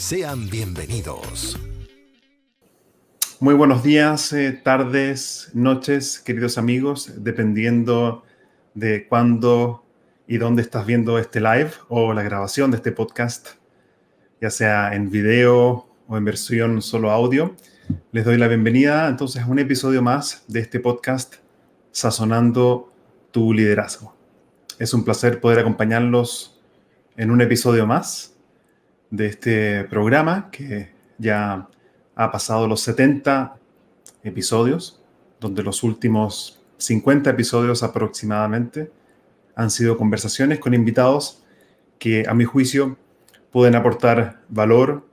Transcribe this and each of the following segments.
Sean bienvenidos. Muy buenos días, eh, tardes, noches, queridos amigos, dependiendo de cuándo y dónde estás viendo este live o la grabación de este podcast, ya sea en video o en versión solo audio. Les doy la bienvenida entonces a un episodio más de este podcast Sazonando tu liderazgo. Es un placer poder acompañarlos en un episodio más de este programa que ya ha pasado los 70 episodios, donde los últimos 50 episodios aproximadamente han sido conversaciones con invitados que a mi juicio pueden aportar valor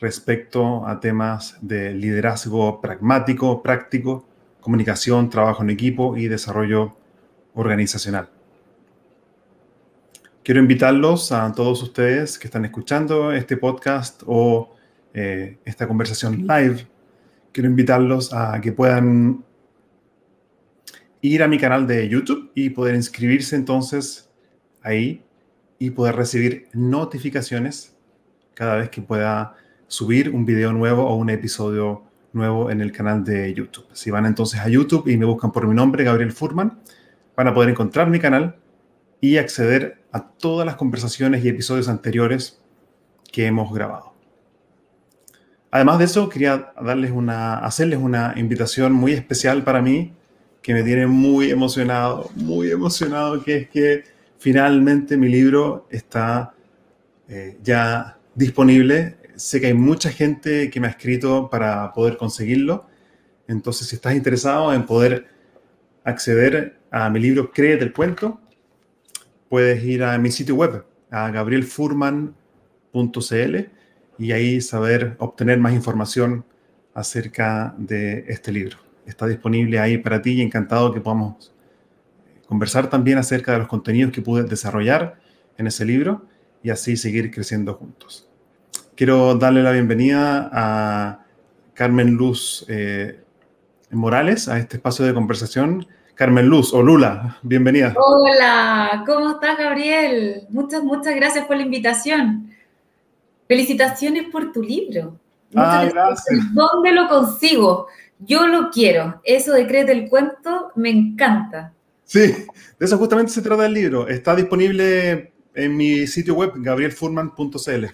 respecto a temas de liderazgo pragmático, práctico, comunicación, trabajo en equipo y desarrollo organizacional. Quiero invitarlos a todos ustedes que están escuchando este podcast o eh, esta conversación live. Quiero invitarlos a que puedan ir a mi canal de YouTube y poder inscribirse entonces ahí y poder recibir notificaciones cada vez que pueda subir un video nuevo o un episodio nuevo en el canal de YouTube. Si van entonces a YouTube y me buscan por mi nombre, Gabriel Furman, van a poder encontrar mi canal y acceder a todas las conversaciones y episodios anteriores que hemos grabado. Además de eso, quería darles una, hacerles una invitación muy especial para mí, que me tiene muy emocionado, muy emocionado, que es que finalmente mi libro está eh, ya disponible sé que hay mucha gente que me ha escrito para poder conseguirlo. Entonces, si estás interesado en poder acceder a mi libro Créete el cuento, puedes ir a mi sitio web, a gabrielfurman.cl, y ahí saber obtener más información acerca de este libro. Está disponible ahí para ti y encantado que podamos conversar también acerca de los contenidos que pude desarrollar en ese libro y así seguir creciendo juntos. Quiero darle la bienvenida a Carmen Luz eh, Morales a este espacio de conversación. Carmen Luz o Lula, bienvenida. Hola, ¿cómo estás, Gabriel? Muchas, muchas gracias por la invitación. Felicitaciones por tu libro. ah, gracias. ¿Dónde lo consigo? Yo lo quiero. Eso de Créete el Cuento me encanta. Sí, de eso justamente se trata el libro. Está disponible en mi sitio web, gabrielfurman.cl.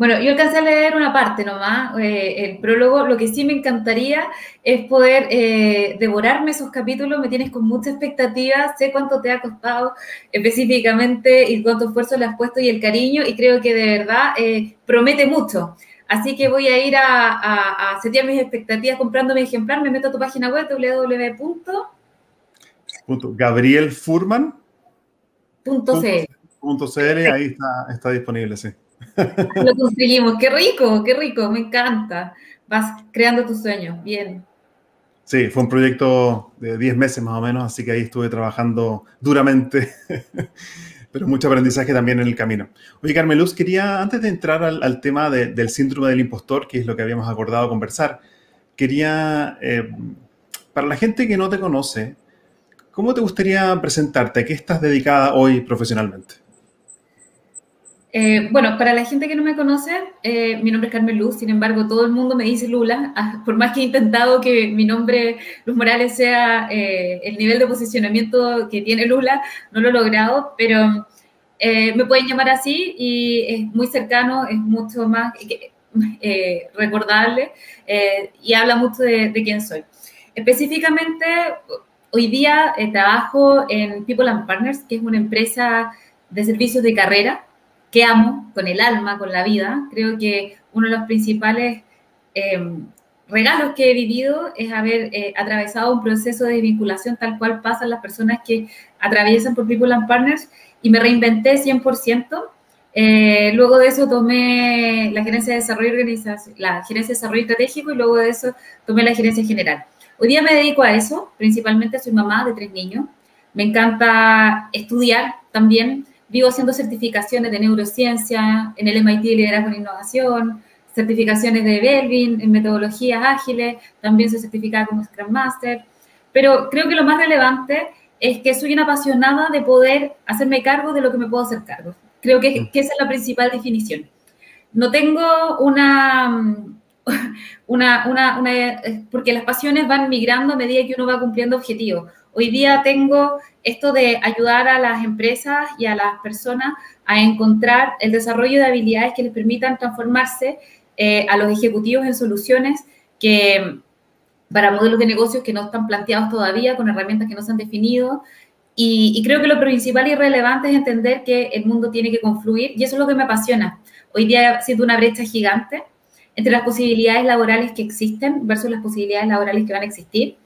Bueno, yo alcancé a leer una parte nomás, eh, el prólogo. Lo que sí me encantaría es poder eh, devorarme esos capítulos. Me tienes con mucha expectativa. Sé cuánto te ha costado específicamente y cuánto esfuerzo le has puesto y el cariño. Y creo que de verdad eh, promete mucho. Así que voy a ir a, a, a, setear mis expectativas comprando mi ejemplar. Me meto a tu página web www.gabrielfurman.cl. Ahí está, está disponible, sí. Lo conseguimos, qué rico, qué rico, me encanta. Vas creando tus sueños, bien. Sí, fue un proyecto de 10 meses más o menos, así que ahí estuve trabajando duramente, pero mucho aprendizaje también en el camino. Oye, Carmeluz, quería, antes de entrar al, tema del síndrome del impostor, que es lo que habíamos acordado conversar, quería, eh, para la gente que no te conoce, ¿cómo te gustaría presentarte? ¿A qué estás dedicada hoy profesionalmente? Eh, bueno, para la gente que no me conoce, eh, mi nombre es Carmen Luz, sin embargo, todo el mundo me dice Lula, ah, por más que he intentado que mi nombre, Luz Morales, sea eh, el nivel de posicionamiento que tiene Lula, no lo he logrado, pero me pueden llamar así y es muy cercano, es mucho más, recordable y habla mucho de, quién soy. Específicamente, hoy día trabajo en People and Partners, que es una empresa de servicios de carrera que amo con el alma, con la vida. Creo que uno de los principales regalos que he vivido es haber atravesado un proceso de vinculación tal cual pasan las personas que atraviesan por People and Partners y me reinventé 100%. Eh, luego de eso tomé la gerencia de desarrollo la gerencia de desarrollo estratégico y luego de eso tomé la gerencia general. Hoy día me dedico a eso, principalmente soy mamá de tres niños. Me encanta estudiar también. Vivo haciendo certificaciones de neurociencia en el MIT Liderazgo en Innovación, certificaciones de Belvin en metodologías ágiles, también soy certificada como Scrum Master. Pero creo que lo más relevante es que soy una apasionada de poder hacerme cargo de lo que me puedo hacer cargo. Creo que, esa es la principal definición. No tengo una, una, una, porque las pasiones van migrando a medida que uno va cumpliendo objetivos. Hoy día tengo esto de ayudar a las empresas y a las personas a encontrar el desarrollo de habilidades que les permitan transformarse eh, a los ejecutivos en soluciones que para modelos de negocios que no están planteados todavía, con herramientas que no se han definido. Y, creo que lo principal y relevante es entender que el mundo tiene que confluir y eso es lo que me apasiona. Hoy día siento una brecha gigante entre las posibilidades laborales que existen versus las posibilidades laborales que van a existir.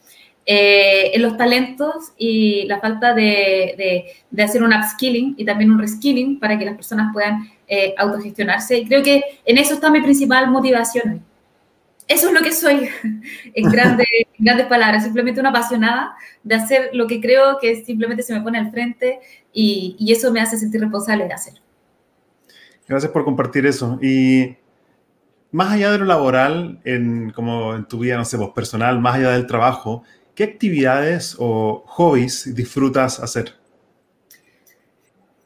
Eh, en los talentos y la falta de, de, hacer un upskilling y también un reskilling para que las personas puedan eh, autogestionarse. Y creo que en eso está mi principal motivación eso es lo que soy, en grandes, grandes palabras, simplemente una apasionada de hacer lo que creo que simplemente se me pone al frente y, eso me hace sentir responsable de hacer. Gracias por compartir eso. Y más allá de lo laboral, en, como en tu vida, no sé, vos personal, más allá del trabajo, ¿qué actividades o hobbies disfrutas hacer?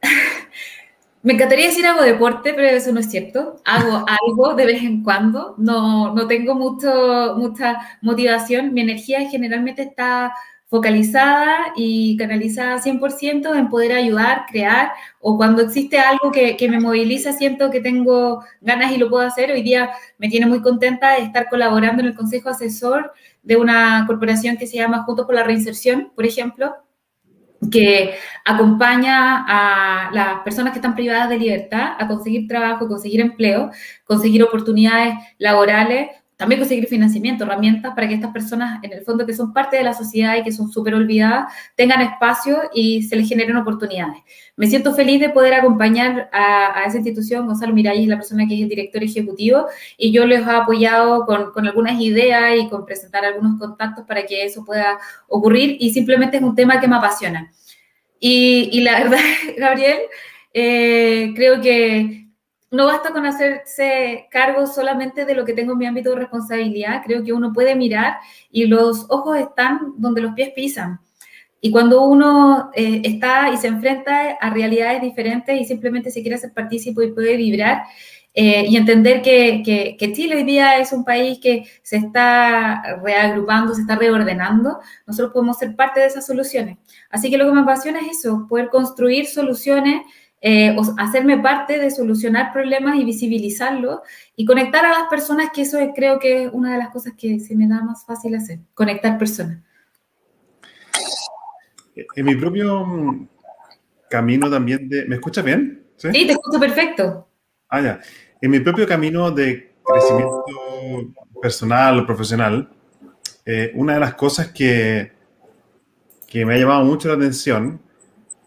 Me encantaría decir hago deporte, pero eso no es cierto. Hago algo de vez en cuando. No, no tengo mucho, mucha motivación. Mi energía generalmente está focalizada y canalizada 100% en poder ayudar, crear, o cuando existe algo que, que, me moviliza, siento que tengo ganas y lo puedo hacer. Hoy día me tiene muy contenta de estar colaborando en el consejo asesor de una corporación que se llama Juntos por la Reinserción, por ejemplo, que acompaña a las personas que están privadas de libertad a conseguir trabajo, conseguir empleo, conseguir oportunidades laborales, también conseguir financiamiento, herramientas para que estas personas, en el fondo, que son parte de la sociedad y que son súper olvidadas, tengan espacio y se les generen oportunidades. Me siento feliz de poder acompañar a, esa institución. Gonzalo Miralles es la persona que es el director ejecutivo y yo les he apoyado con, con algunas ideas y con presentar algunos contactos para que eso pueda ocurrir y simplemente es un tema que me apasiona. Y, y la verdad, Gabriel, eh, creo que no basta con hacerse cargo solamente de lo que tengo en mi ámbito de responsabilidad, creo que uno puede mirar y los ojos están donde los pies pisan. Y cuando uno eh, está y se enfrenta a realidades diferentes y simplemente se quiere hacer partícipe y puede vibrar eh, y entender que, que, que, Chile hoy día es un país que se está reagrupando, se está reordenando, nosotros podemos ser parte de esas soluciones. Así que lo que me apasiona es eso, poder construir soluciones eh, hacerme parte de solucionar problemas y visibilizarlos y conectar a las personas, que eso creo que es una de las cosas que se me da más fácil hacer, conectar personas. En mi propio mm, camino también de... ¿Me escuchas bien? ¿Sí? te escucho perfecto. Ah, ya. En mi propio camino de crecimiento personal o profesional, eh, una de las cosas que, que me ha llamado mucho la atención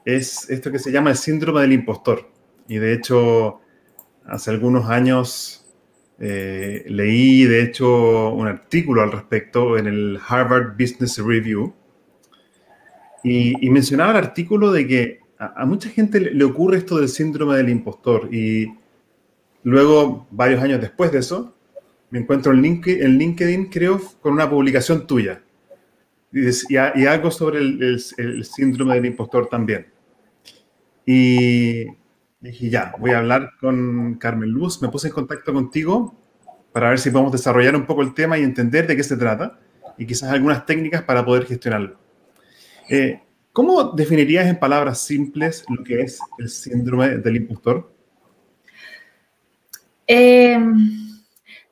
es esto que se llama el síndrome del impostor. Y de hecho, hace algunos años eh, leí, de hecho, un artículo al respecto en el Harvard Business Review. Y, mencionaba el artículo de que a, mucha gente le, ocurre esto del síndrome del impostor. Y luego, varios años después de eso, me encuentro en LinkedIn, creo, con una publicación tuya. Y, algo sobre el, síndrome del impostor también. Y dije, ya, voy a hablar con Carmen Luz. Me puse en contacto contigo para ver si podemos desarrollar un poco el tema y entender de qué se trata y quizás algunas técnicas para poder gestionarlo. Eh, ¿Cómo definirías en palabras simples lo que es el síndrome del impostor? Eh,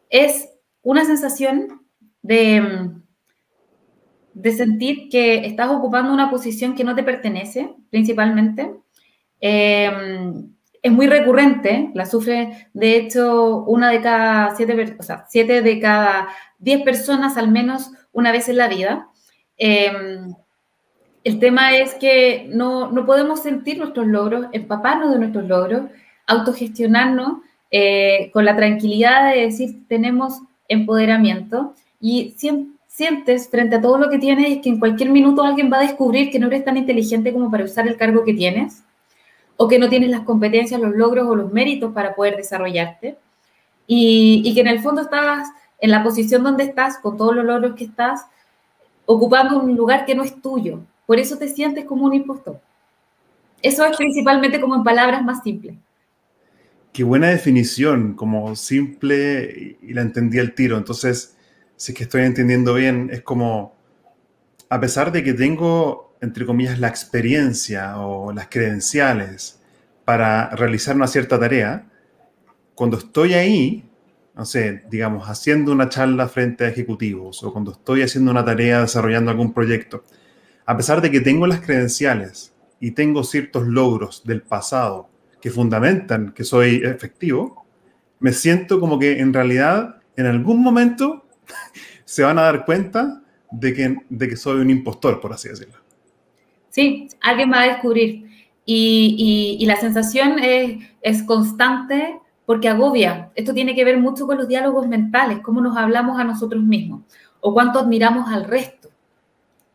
es una sensación de, de sentir que estás ocupando una posición que no te pertenece, principalmente. Em, es muy recurrente, la sufre de hecho una de cada siete, o sea, siete de cada diez personas al menos una vez en la vida. Em, el tema es que no, no, podemos sentir nuestros logros, empaparnos de nuestros logros, autogestionarnos eh, con la tranquilidad de decir tenemos empoderamiento y sientes frente a todo lo que tienes que en cualquier minuto alguien va a descubrir que no eres tan inteligente como para usar el cargo que tienes o que no tienes las competencias, los logros o los méritos para poder desarrollarte y, y que en el fondo estás en la posición donde estás, con todos los logros que estás, ocupando un lugar que no es tuyo. Por eso te sientes como un impostor. Eso es principalmente como en palabras más simples. Qué buena definición, como simple y la entendí al tiro. Entonces, si es que estoy entendiendo bien, es como, a pesar de que tengo, entre comillas, la experiencia o las credenciales para realizar una cierta tarea, cuando estoy ahí, no sé, digamos, haciendo una charla frente a ejecutivos o cuando estoy haciendo una tarea, desarrollando algún proyecto, a pesar de que tengo las credenciales y tengo ciertos logros del pasado que fundamentan que soy efectivo, me siento como que en realidad en algún momento se van a dar cuenta de que, de que soy un impostor, por así decirlo. Sí, alguien va a descubrir. Y, y, la sensación es, es, constante porque agobia. Esto tiene que ver mucho con los diálogos mentales, cómo nos hablamos a nosotros mismos o cuánto admiramos al resto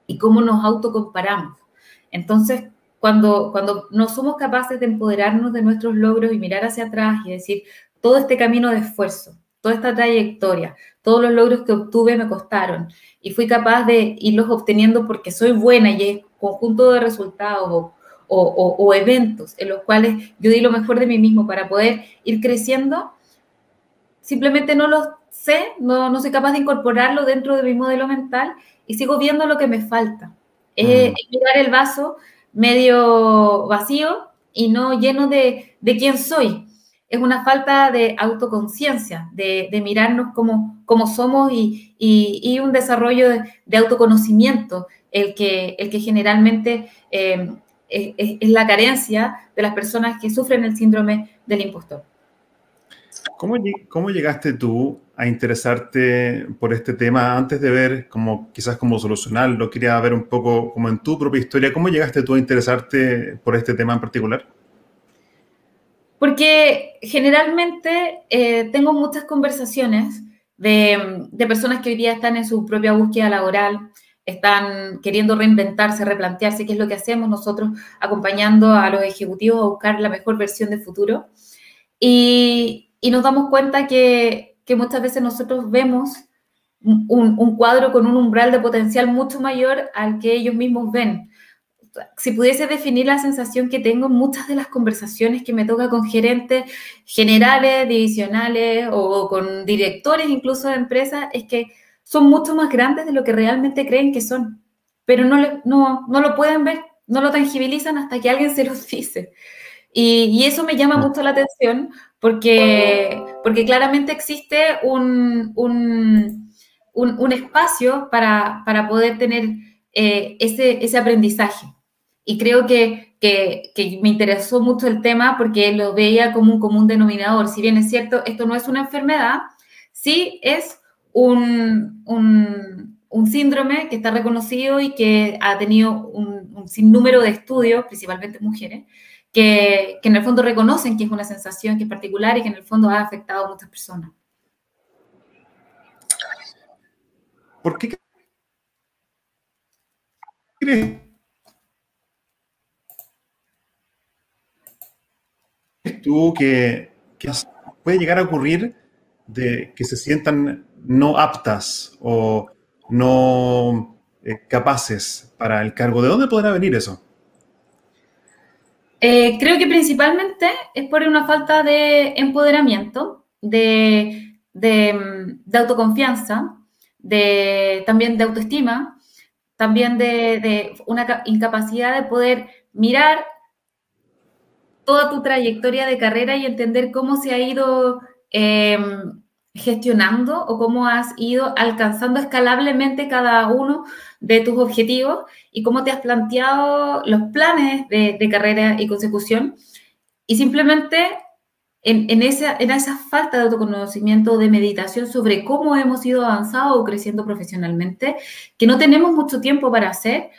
y cómo nos autocomparamos. Entonces, cuando, cuando no somos capaces de empoderarnos de nuestros logros y mirar hacia atrás y decir, todo este camino de esfuerzo, toda esta trayectoria, todos los logros que obtuve me costaron y fui capaz de irlos obteniendo porque soy buena y es conjunto de resultados o, o, o, eventos en los cuales yo di lo mejor de mí mismo para poder ir creciendo, simplemente no los sé, no, no soy capaz de incorporarlo dentro de mi modelo mental y sigo viendo lo que me falta. Es mm. mirar el vaso medio vacío y no lleno de, de quién soy. Es una falta de autoconciencia, de, de, mirarnos como, como somos y, y, un desarrollo de, autoconocimiento, el que, el que generalmente eh, es, es, la carencia de las personas que sufren el síndrome del impostor. ¿Cómo, ¿Cómo llegaste tú a interesarte por este tema antes de ver como quizás cómo solucionarlo? Quería ver un poco como en tu propia historia, ¿cómo llegaste tú a interesarte por este tema en particular? Porque generalmente eh, tengo muchas conversaciones de, personas que hoy día están en su propia búsqueda laboral, están queriendo reinventarse, replantearse qué es lo que hacemos nosotros acompañando a los ejecutivos a buscar la mejor versión de futuro. Y, y nos damos cuenta que que muchas veces nosotros vemos un, un, cuadro con un umbral de potencial mucho mayor al que ellos mismos ven. Si pudiese definir la sensación que tengo en muchas de las conversaciones que me toca con gerentes generales, divisionales o con directores incluso de empresas, es que son mucho más grandes de lo que realmente creen que son, pero no, le, no, no lo pueden ver, no lo tangibilizan hasta que alguien se los dice. Y, y eso me llama mucho la atención porque, porque claramente existe un, un, un, espacio para, para, poder tener eh, ese, ese aprendizaje. Y creo que, que, que, me interesó mucho el tema porque lo veía como un común denominador. Si bien es cierto, esto no es una enfermedad, sí es un, un, síndrome que está reconocido y que ha tenido un, un sinnúmero de estudios, principalmente mujeres, que, en el fondo reconocen que es una sensación que es particular y que en el fondo ha afectado a muchas personas. ¿Por qué crees tú que, puede llegar a ocurrir de que se sientan no aptas o no eh, capaces para el cargo? ¿De dónde podrá venir eso? Eh, creo que principalmente es por una falta de empoderamiento, de, autoconfianza, de, también de autoestima, también de, una incapacidad de poder mirar toda tu trayectoria de carrera y entender cómo se ha ido em, gestionando o cómo has ido alcanzando escalablemente cada uno de tus objetivos y cómo te has planteado los planes de, carrera y consecución. Y simplemente en, esa, en esa falta de autoconocimiento, de meditación sobre cómo hemos ido avanzando o creciendo profesionalmente, que no tenemos mucho tiempo para hacer,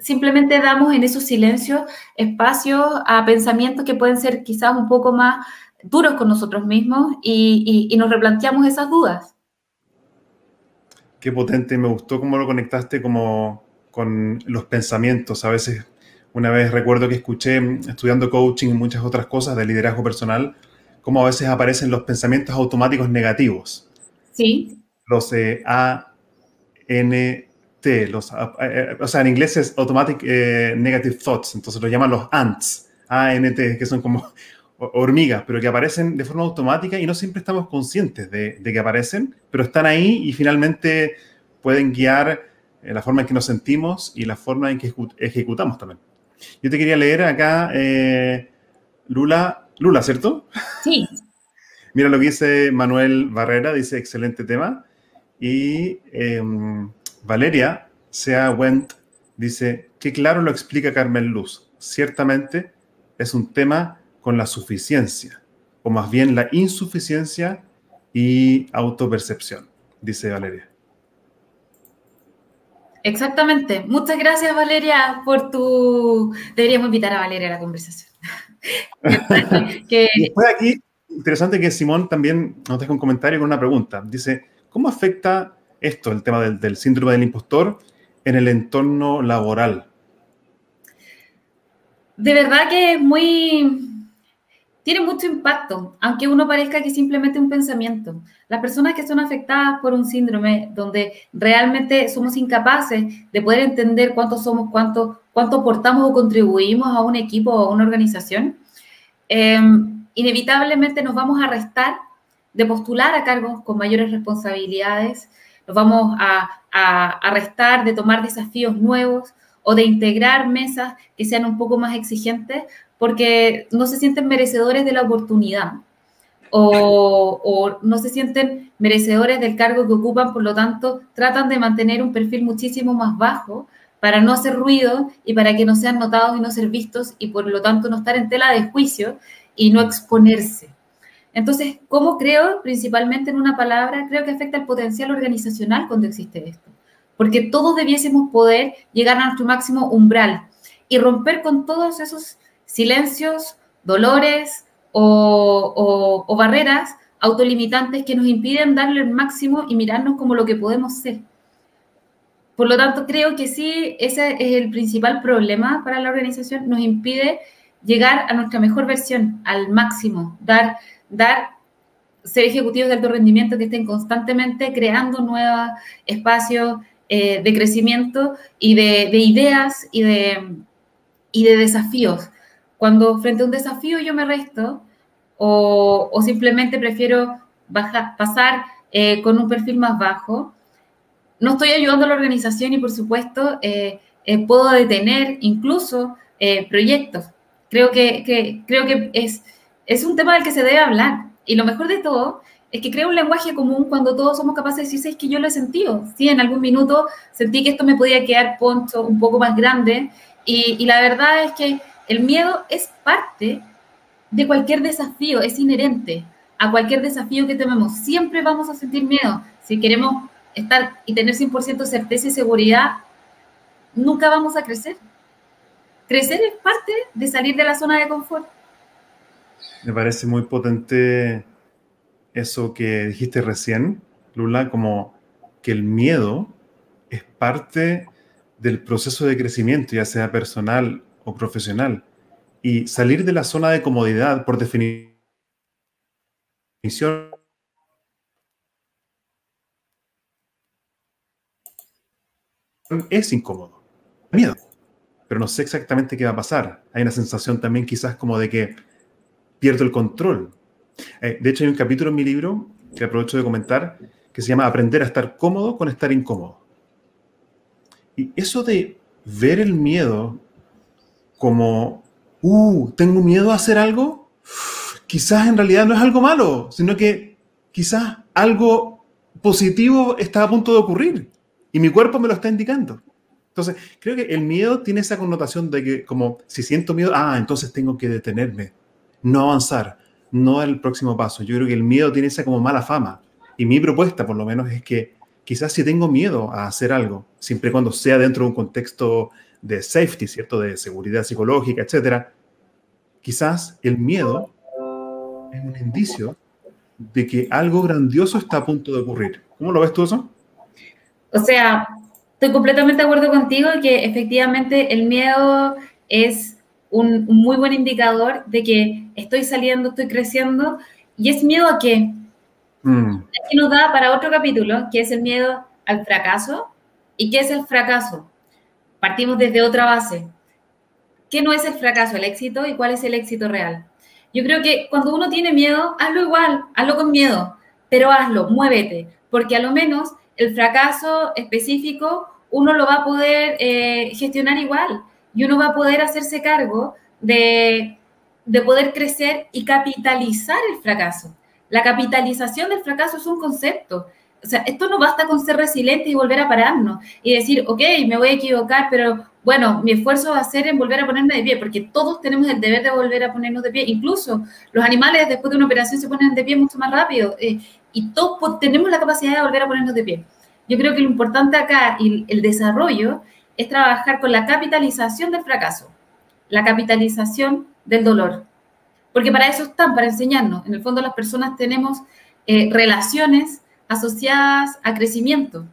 simplemente damos en esos silencios espacios a pensamientos que pueden ser quizás un poco más duros con nosotros mismos y, nos replanteamos esas dudas. Qué potente, me gustó cómo lo conectaste como con los pensamientos. A veces, una vez recuerdo que escuché estudiando coaching y muchas otras cosas de liderazgo personal, cómo a veces aparecen los pensamientos automáticos negativos. Sí. Los eh, A, N, T, los, eh, eh, o sea, en inglés es Automatic Negative Thoughts, entonces lo llaman los ANTs, A-N-T, que son como hormigas, pero que aparecen de forma automática y no siempre estamos conscientes de, que aparecen, pero están ahí y finalmente pueden guiar eh, la forma en que nos sentimos y la forma en que ejecutamos también. Yo te quería leer acá, eh, Lula, Lula, ¿cierto? Sí. Mira lo que dice Manuel Barrera, dice excelente tema. Y em, Valeria Sea Went dice, qué claro lo explica Carmen Luz. Ciertamente es un tema con la suficiencia, o más bien la insuficiencia y autopercepción, dice Valeria. Exactamente. Muchas gracias, Valeria, por tu... Deberíamos invitar a Valeria a la conversación. que... Después aquí, interesante que Simón también nos deja un comentario con una pregunta. Dice, ¿cómo afecta esto, el tema del, del síndrome del impostor, en el entorno laboral? De verdad que es muy, tiene mucho impacto, aunque uno parezca que simplemente un pensamiento. Las personas que son afectadas por un síndrome donde realmente somos incapaces de poder entender cuánto somos, cuánto, cuánto aportamos o contribuimos a un equipo o a una organización, em, inevitablemente nos vamos a restar de postular a cargos con mayores responsabilidades, nos vamos a, a, a restar de tomar desafíos nuevos o de integrar mesas que sean un poco más exigentes porque no se sienten merecedores de la oportunidad o, no se sienten merecedores del cargo que ocupan, por lo tanto, tratan de mantener un perfil muchísimo más bajo para no hacer ruido y para que no sean notados y no ser vistos y por lo tanto no estar en tela de juicio y no exponerse. Entonces, ¿cómo creo? Principalmente en una palabra, creo que afecta el potencial organizacional cuando existe esto. Porque todos debiésemos poder llegar a nuestro máximo umbral y romper con todos esos silencios, dolores o, barreras autolimitantes que nos impiden darle el máximo y mirarnos como lo que podemos ser. Por lo tanto, creo que sí, ese es el principal problema para la organización, nos impide llegar a nuestra mejor versión, al máximo, dar, dar ser ejecutivos de alto rendimiento que estén constantemente creando nuevos espacios eh, de crecimiento y de, ideas y de, y de desafíos. Cuando frente a un desafío yo me resto o, simplemente prefiero pasar eh, con un perfil más bajo, no estoy ayudando a la organización y por supuesto eh, eh, puedo detener incluso proyectos. Creo que, creo que es, es un tema del que se debe hablar y lo mejor de todo es que crea un lenguaje común cuando todos somos capaces de decir, es que yo lo he sentido, sí, en algún minuto sentí que esto me podía quedar poncho un poco más grande y, la verdad es que el miedo es parte de cualquier desafío, es inherente a cualquier desafío que tenemos. Siempre vamos a sentir miedo. Si queremos estar y tener 100% certeza y seguridad, nunca vamos a crecer. Crecer es parte de salir de la zona de confort. Me parece muy potente eso que dijiste recién, Lula, como que el miedo es parte del proceso de crecimiento, ya sea personal profesional. Y salir de la zona de comodidad, por definición, es incómodo. Miedo. Pero no sé exactamente qué va a pasar. Hay una sensación también quizás como de que pierdo el control. Eh, de hecho, hay un capítulo en mi libro que aprovecho de comentar que se llama Aprender a estar cómodo con estar incómodo. Y eso de ver el miedo como, uh, tengo miedo a hacer algo, quizás en realidad no es algo malo, sino que quizás algo positivo está a punto de ocurrir y mi cuerpo me lo está indicando. Entonces, creo que el miedo tiene esa connotación de que como si siento miedo, ah, entonces tengo que detenerme, no avanzar, no dar el próximo paso. Yo creo que el miedo tiene esa como mala fama. Y mi propuesta, por lo menos, es que quizás si tengo miedo a hacer algo, siempre y cuando sea dentro de un contexto de safety, ¿cierto? De seguridad psicológica, etcétera, quizás el miedo es un indicio de que algo grandioso está a punto de ocurrir. ¿Cómo lo ves tú eso? O sea, estoy completamente de acuerdo contigo que efectivamente el miedo es un, muy buen indicador de que estoy saliendo, estoy creciendo. ¿Y es miedo a qué? Mm. Aquí nos da para otro capítulo, que es el miedo al fracaso. ¿Y qué es el fracaso? Partimos desde otra base. ¿Qué no es el fracaso, el éxito y cuál es el éxito real? Yo creo que cuando uno tiene miedo, hazlo igual, hazlo con miedo, pero hazlo, muévete, porque a lo menos el fracaso específico uno lo va a poder eh, gestionar igual y uno va a poder hacerse cargo de, de poder crecer y capitalizar el fracaso. La capitalización del fracaso es un concepto. O sea, esto no basta con ser resiliente y volver a pararnos y decir, ok, me voy a equivocar, pero bueno, mi esfuerzo va a ser en volver a ponerme de pie, porque todos tenemos el deber de volver a ponernos de pie. Incluso los animales después de una operación se ponen de pie mucho más rápido eh, y todos tenemos la capacidad de volver a ponernos de pie. Yo creo que lo importante acá y el desarrollo es trabajar con la capitalización del fracaso, la capitalización del dolor, porque para eso están, para enseñarnos. En el fondo las personas tenemos eh, relaciones asociadas a crecimiento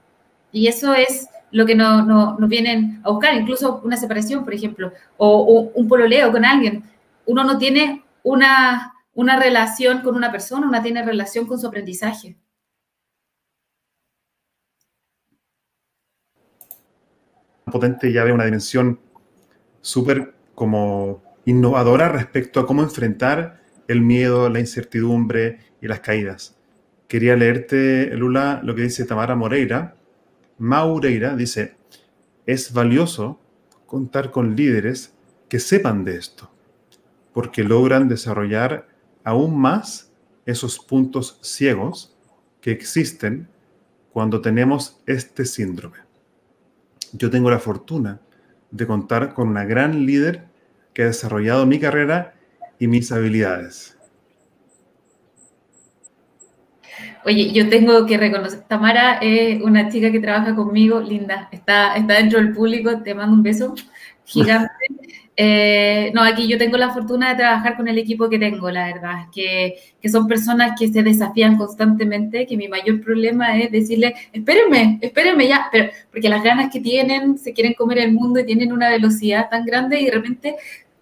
y eso es lo que nos vienen a buscar, incluso una separación, por ejemplo, o, un pololeo con alguien. Uno no tiene una, una relación con una persona, uno tiene relación con su aprendizaje. Potente ya de una dimensión súper como innovadora respecto a cómo enfrentar el miedo, la incertidumbre y las caídas. Quería leerte, Lula, lo que dice Tamara Moreira. Maureira dice, es valioso contar con líderes que sepan de esto, porque logran desarrollar aún más esos puntos ciegos que existen cuando tenemos este síndrome yo tengo la fortuna de contar con una gran líder que ha desarrollado mi carrera y mis habilidades. Oye, yo tengo que reconocer, Tamara es una chica que trabaja conmigo, linda, está, está dentro del público, te mando un beso gigante. Eh, no, aquí yo tengo la fortuna de trabajar con el equipo que tengo, la verdad, que, que son personas que se desafían constantemente, que mi mayor problema es decirle, espérenme, espérenme ya, pero porque las ganas que tienen, se quieren comer el mundo y tienen una velocidad tan grande y de repente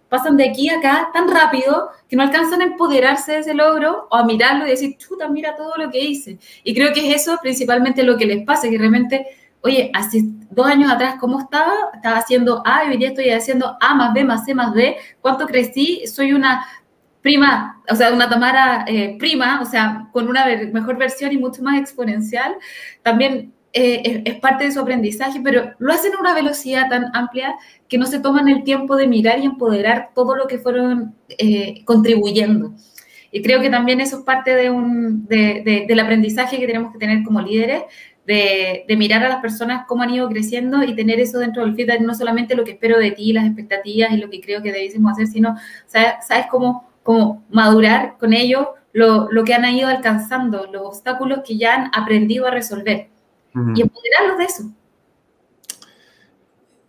pasan de aquí a acá tan rápido que no alcanzan a empoderarse de ese logro o a mirarlo y decir, chuta, mira todo lo que hice. Y creo que es eso principalmente lo que les pasa, que realmente oye, hace dos años atrás, ¿cómo estaba? Estaba haciendo A y hoy día estoy haciendo A más B más C más D. ¿Cuánto crecí? Soy una prima, o sea, una Tamara eh, prima, o sea, con una mejor versión y mucho más exponencial. También eh, es, parte de su aprendizaje, pero lo hacen a una velocidad tan amplia que no se toman el tiempo de mirar y empoderar todo lo que fueron eh, contribuyendo. Y creo que también eso es parte de un, del aprendizaje que tenemos que tener como líderes, de, mirar a las personas cómo han ido creciendo y tener eso dentro del feedback, no solamente lo que espero de ti, las expectativas y lo que creo que debiésemos hacer, sino, ¿sabes, cómo, cómo madurar con ellos lo, lo, que han ido alcanzando, los obstáculos que ya han aprendido a resolver y empoderarlos de eso.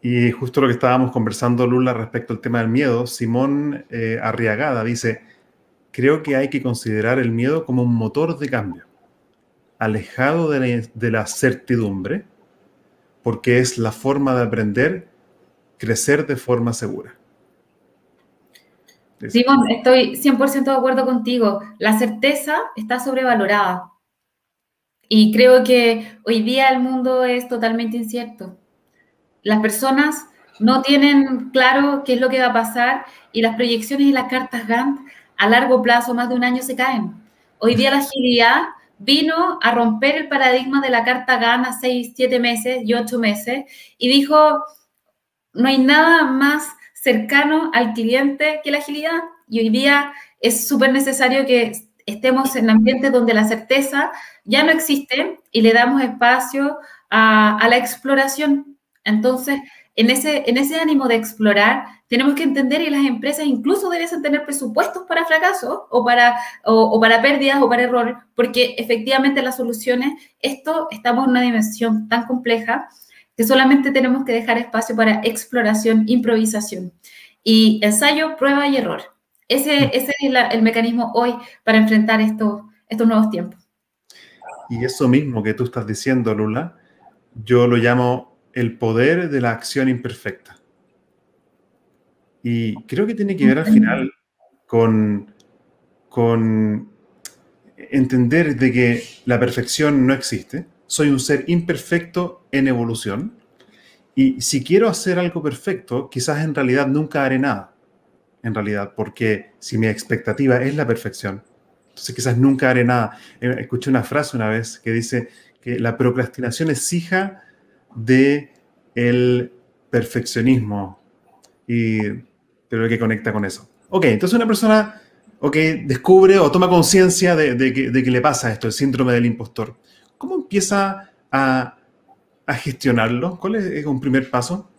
Y justo lo que estábamos conversando, Lula, respecto al tema del miedo, Simón eh, Arriagada dice, creo que hay que considerar el miedo como un motor de cambio alejado de la, certidumbre, porque es la forma de aprender, crecer de forma segura. Simón, estoy 100% de acuerdo contigo. La certeza está sobrevalorada. Y creo que hoy día el mundo es totalmente incierto. Las personas no tienen claro qué es lo que va a pasar y las proyecciones y las cartas Gantt a largo plazo, más de un año, se caen. Hoy día la agilidad vino a romper el paradigma de la carta gana seis, siete meses y ocho meses y dijo, no hay nada más cercano al cliente que la agilidad y hoy día es súper necesario que estemos en ambientes donde la certeza ya no existe y le damos espacio a, a la exploración. Entonces, en ese, en ese ánimo de explorar, tenemos que entender que las empresas incluso deben tener presupuestos para fracasos o para, o, para pérdidas o para errores, porque efectivamente las soluciones, esto estamos en una dimensión tan compleja que solamente tenemos que dejar espacio para exploración, improvisación y ensayo, prueba y error. Ese, ese es el mecanismo hoy para enfrentar estos, estos nuevos tiempos. Y eso mismo que tú estás diciendo, Lula, yo lo llamo el poder de la acción imperfecta. Y creo que tiene que ver al final con, con entender de que la perfección no existe. Soy un ser imperfecto en evolución. Y si quiero hacer algo perfecto, quizás en realidad nunca haré nada. En realidad, porque si mi expectativa es la perfección, entonces quizás nunca haré nada. Eh, escuché una frase una vez que dice que la procrastinación es hija de el perfeccionismo y pero que conecta con eso. Ok, entonces una persona okay, descubre o toma conciencia de, que, le pasa esto, el síndrome del impostor. ¿Cómo empieza a, gestionarlo? ¿Cuál es un primer paso?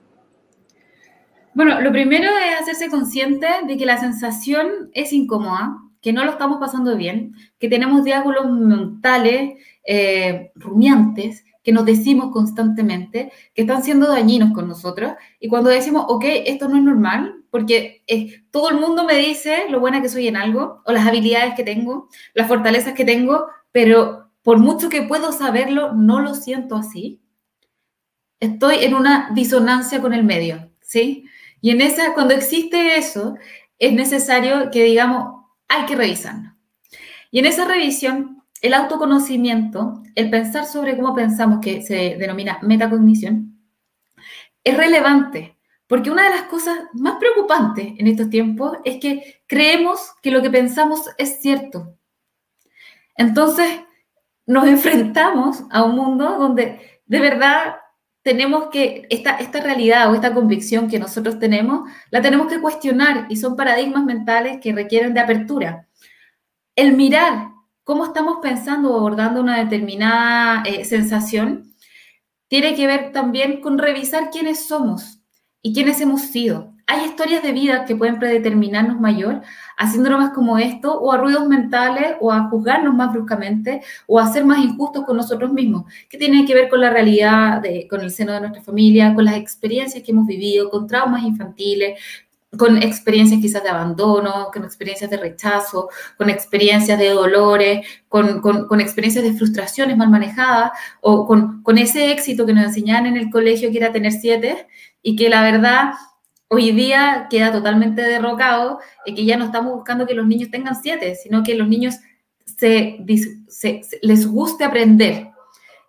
Bueno, lo primero es hacerse consciente de que la sensación es incómoda, que no lo estamos pasando bien, que tenemos diálogos mentales eh, rumiantes que nos decimos constantemente, que están siendo dañinos con nosotros. Y cuando decimos, ok, esto no es normal, porque todo el mundo me dice lo buena que soy en algo, o las habilidades que tengo, las fortalezas que tengo, pero por mucho que puedo saberlo, no lo siento así. Estoy en una disonancia con el medio, ¿sí? Y en esa, cuando existe eso, es necesario que digamos, hay que revisarlo. Y en esa revisión el autoconocimiento, el pensar sobre cómo pensamos, que se denomina metacognición, es relevante, porque una de las cosas más preocupantes en estos tiempos es que creemos que lo que pensamos es cierto. Entonces, nos enfrentamos a un mundo donde de verdad tenemos que, esta, esta realidad o esta convicción que nosotros tenemos, la tenemos que cuestionar y son paradigmas mentales que requieren de apertura. El mirar cómo estamos pensando o abordando una determinada eh, sensación, tiene que ver también con revisar quiénes somos y quiénes hemos sido. Hay historias de vida que pueden predeterminarnos mayor a síndromes como esto, o a ruidos mentales, o a juzgarnos más bruscamente, o a ser más injustos con nosotros mismos, que tienen que ver con la realidad, con el seno de nuestra familia, con las experiencias que hemos vivido, con traumas infantiles, con experiencias quizás de abandono, con experiencias de rechazo, con experiencias de dolores, con, con, experiencias de frustraciones mal manejadas, o con, con, ese éxito que nos enseñaban en el colegio que era tener siete, y que la verdad hoy día queda totalmente derrocado, y que ya no estamos buscando que los niños tengan siete, sino que los niños se, les guste aprender.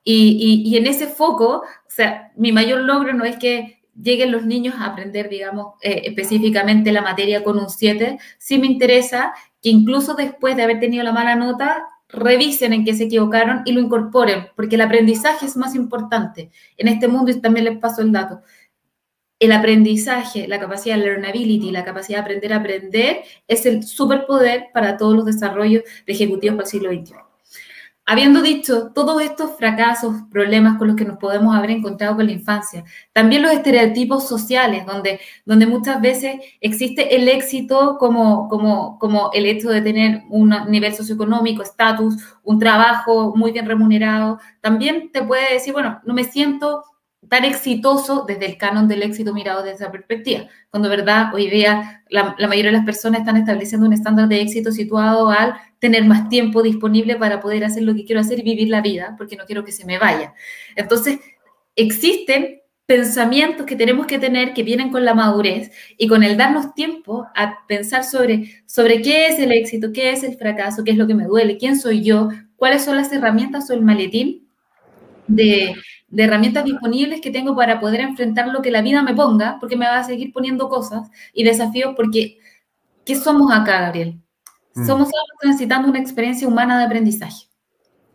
Y, y, y en ese foco, o sea, mi mayor logro no es que lleguen los niños a aprender, digamos, eh, específicamente la materia con un 7, sí me interesa que incluso después de haber tenido la mala nota, revisen en qué se equivocaron y lo incorporen, porque el aprendizaje es más importante. En este mundo, y también les paso el dato, el aprendizaje, la capacidad de learnability, la capacidad de aprender a aprender, es el superpoder para todos los desarrollos de ejecutivos para el siglo XXI. Habiendo dicho todos estos fracasos, problemas con los que nos podemos haber encontrado con la infancia, también los estereotipos sociales, donde, donde muchas veces existe el éxito como, como, como el hecho de tener un nivel socioeconómico, estatus, un trabajo muy bien remunerado, también te puede decir, bueno, no me siento tan exitoso desde el canon del éxito mirado desde esa perspectiva, cuando verdad hoy día la, la, mayoría de las personas están estableciendo un estándar de éxito situado al tener más tiempo disponible para poder hacer lo que quiero hacer y vivir la vida, porque no quiero que se me vaya. Entonces, existen pensamientos que tenemos que tener que vienen con la madurez y con el darnos tiempo a pensar sobre, sobre qué es el éxito, qué es el fracaso, qué es lo que me duele, quién soy yo, cuáles son las herramientas o el maletín de, de herramientas disponibles que tengo para poder enfrentar lo que la vida me ponga, porque me va a seguir poniendo cosas y desafíos, porque ¿qué somos acá, Gabriel? Mm. Somos transitando una experiencia humana de aprendizaje.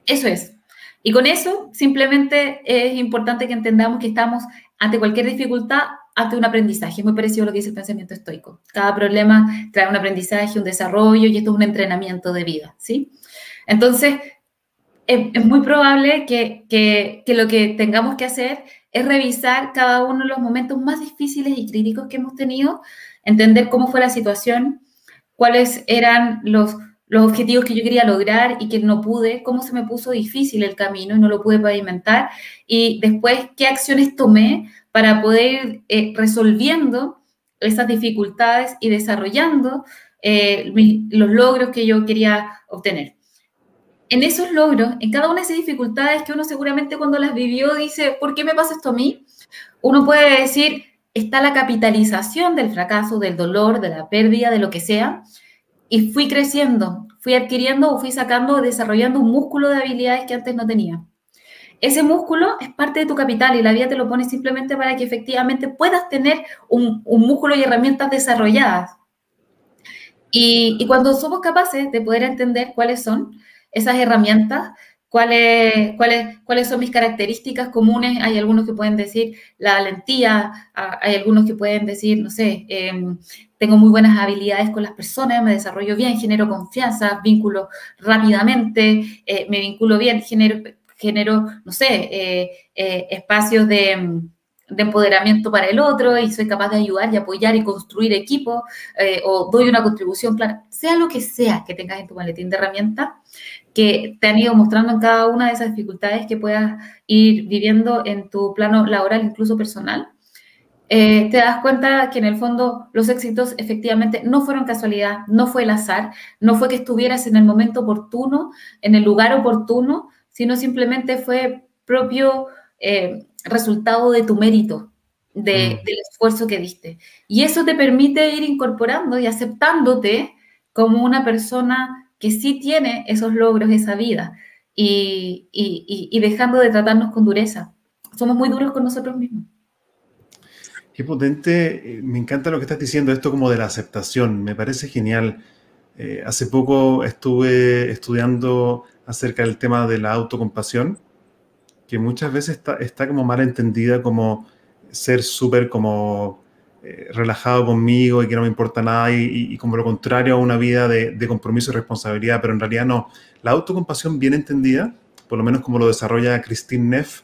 Eso es. Y con eso, simplemente es importante que entendamos que estamos ante cualquier dificultad ante un aprendizaje, muy parecido a lo que dice el pensamiento estoico. Cada problema trae un aprendizaje, un desarrollo y esto es un entrenamiento de vida, ¿sí? Entonces, es, muy probable que, que, que, lo que tengamos que hacer es revisar cada uno de los momentos más difíciles y críticos que hemos tenido, entender cómo fue la situación, cuáles eran los, los objetivos que yo quería lograr y que no pude, cómo se me puso difícil el camino y no lo pude pavimentar, y después qué acciones tomé para poder eh, resolviendo esas dificultades y desarrollando eh, los logros que yo quería obtener en esos logros, en cada una de esas dificultades que uno seguramente cuando las vivió dice, ¿por qué me pasa esto a mí? Uno puede decir, está la capitalización del fracaso, del dolor, de la pérdida, de lo que sea, y fui creciendo, fui adquiriendo o fui sacando, desarrollando un músculo de habilidades que antes no tenía. Ese músculo es parte de tu capital y la vida te lo pone simplemente para que efectivamente puedas tener un, músculo y herramientas desarrolladas. Y cuando somos capaces de poder entender cuáles son, esas herramientas, cuáles, son mis características comunes. Hay algunos que pueden decir la valentía, hay algunos que pueden decir, no sé, em, tengo muy buenas habilidades con las personas, me desarrollo bien, genero confianza, vínculo rápidamente, eh, me vinculo bien, genero, genero no sé, eh, eh, espacios de de empoderamiento para el otro y soy capaz de ayudar y apoyar y construir equipo o doy una contribución clara, sea lo que sea que tengas en tu maletín de herramientas, que te han ido mostrando en cada una de esas dificultades que puedas ir viviendo en tu plano laboral, incluso personal, eh, te das cuenta que en el fondo los éxitos efectivamente no fueron casualidad, no fue el azar, no fue que estuvieras en el momento oportuno, en el lugar oportuno, sino simplemente fue propio eh, resultado de tu mérito, de, mm. del esfuerzo que diste. Y eso te permite ir incorporando y aceptándote como una persona que sí tiene esos logros, esa vida, y, dejando de tratarnos con dureza. Somos muy duros con nosotros mismos. Qué potente, me encanta lo que estás diciendo, esto como de la aceptación, me parece genial. Eh, hace poco estuve estudiando acerca del tema de la autocompasión, que muchas veces está, está como mal entendida como ser súper como eh, relajado conmigo y que no me importa nada y, como lo contrario a una vida de, compromiso y responsabilidad, pero en realidad no. La autocompasión bien entendida, por lo menos como lo desarrolla Christine Neff,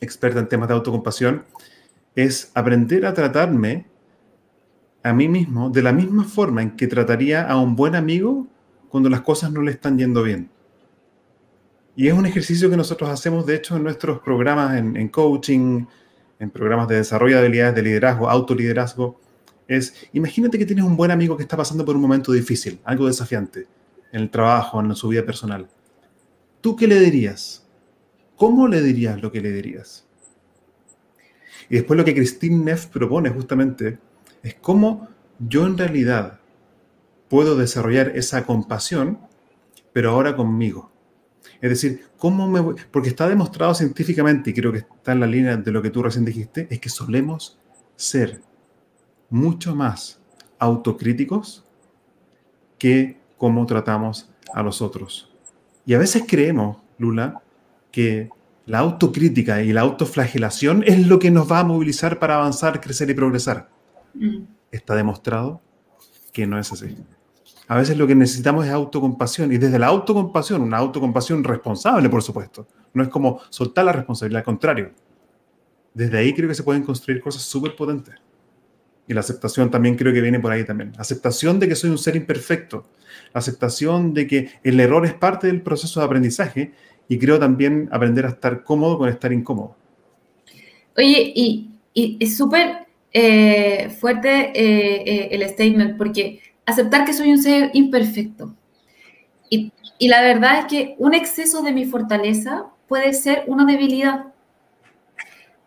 experta en temas de autocompasión, es aprender a tratarme a mí mismo de la misma forma en que trataría a un buen amigo cuando las cosas no le están yendo bien. Y es un ejercicio que nosotros hacemos, de hecho, en nuestros programas en, en coaching, en programas de desarrollo de habilidades de liderazgo, autoliderazgo, es imagínate que tienes un buen amigo que está pasando por un momento difícil, algo desafiante, en el trabajo, en su vida personal. ¿Tú qué le dirías? ¿Cómo le dirías lo que le dirías? Y después lo que Christine Neff propone justamente es cómo yo en realidad puedo desarrollar esa compasión, pero ahora conmigo. Es decir, ¿cómo me voy? Porque está demostrado científicamente, y creo que está en la línea de lo que tú recién dijiste, es que solemos ser mucho más autocríticos que cómo tratamos a los otros. Y a veces creemos, Lula, que la autocrítica y la autoflagelación es lo que nos va a movilizar para avanzar, crecer y progresar. Mm. Está demostrado que no es así. A veces lo que necesitamos es autocompasión y desde la autocompasión, una autocompasión responsable, por supuesto. No es como soltar la responsabilidad, al contrario. Desde ahí creo que se pueden construir cosas súper potentes. Y la aceptación también creo que viene por ahí también. Aceptación de que soy un ser imperfecto. Aceptación de que el error es parte del proceso de aprendizaje y creo también aprender a estar cómodo con estar incómodo. Oye, y, es súper eh, fuerte eh, eh, el statement porque aceptar que soy un ser imperfecto. Y, la verdad es que un exceso de mi fortaleza puede ser una debilidad.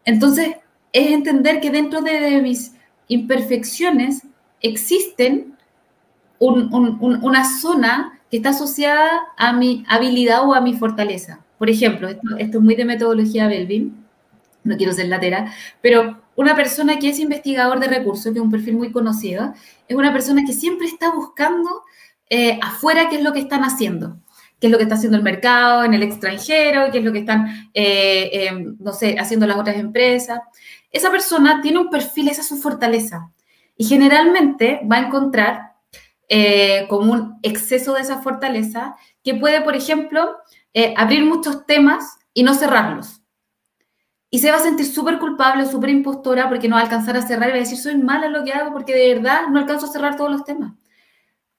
Entonces, es entender que dentro de, mis imperfecciones existen una zona que está asociada a mi habilidad o a mi fortaleza. Por ejemplo, esto, esto es muy de metodología Belvin, no quiero ser latera, pero una persona que es investigador de recursos, que es un perfil muy conocido, es una persona que siempre está buscando eh, afuera qué es lo que están haciendo. qué es lo que está haciendo el mercado en el extranjero, qué es lo que están, eh, eh, no sé, haciendo las otras empresas. Esa persona tiene un perfil, esa es su fortaleza. Y generalmente va a encontrar eh, como un exceso de esa fortaleza que puede, por ejemplo, abrir muchos temas y no cerrarlos. Y se va a sentir súper culpable, súper impostora porque no va a alcanzar a cerrar y va a decir, soy mala en lo que hago porque de verdad no alcanzo a cerrar todos los temas.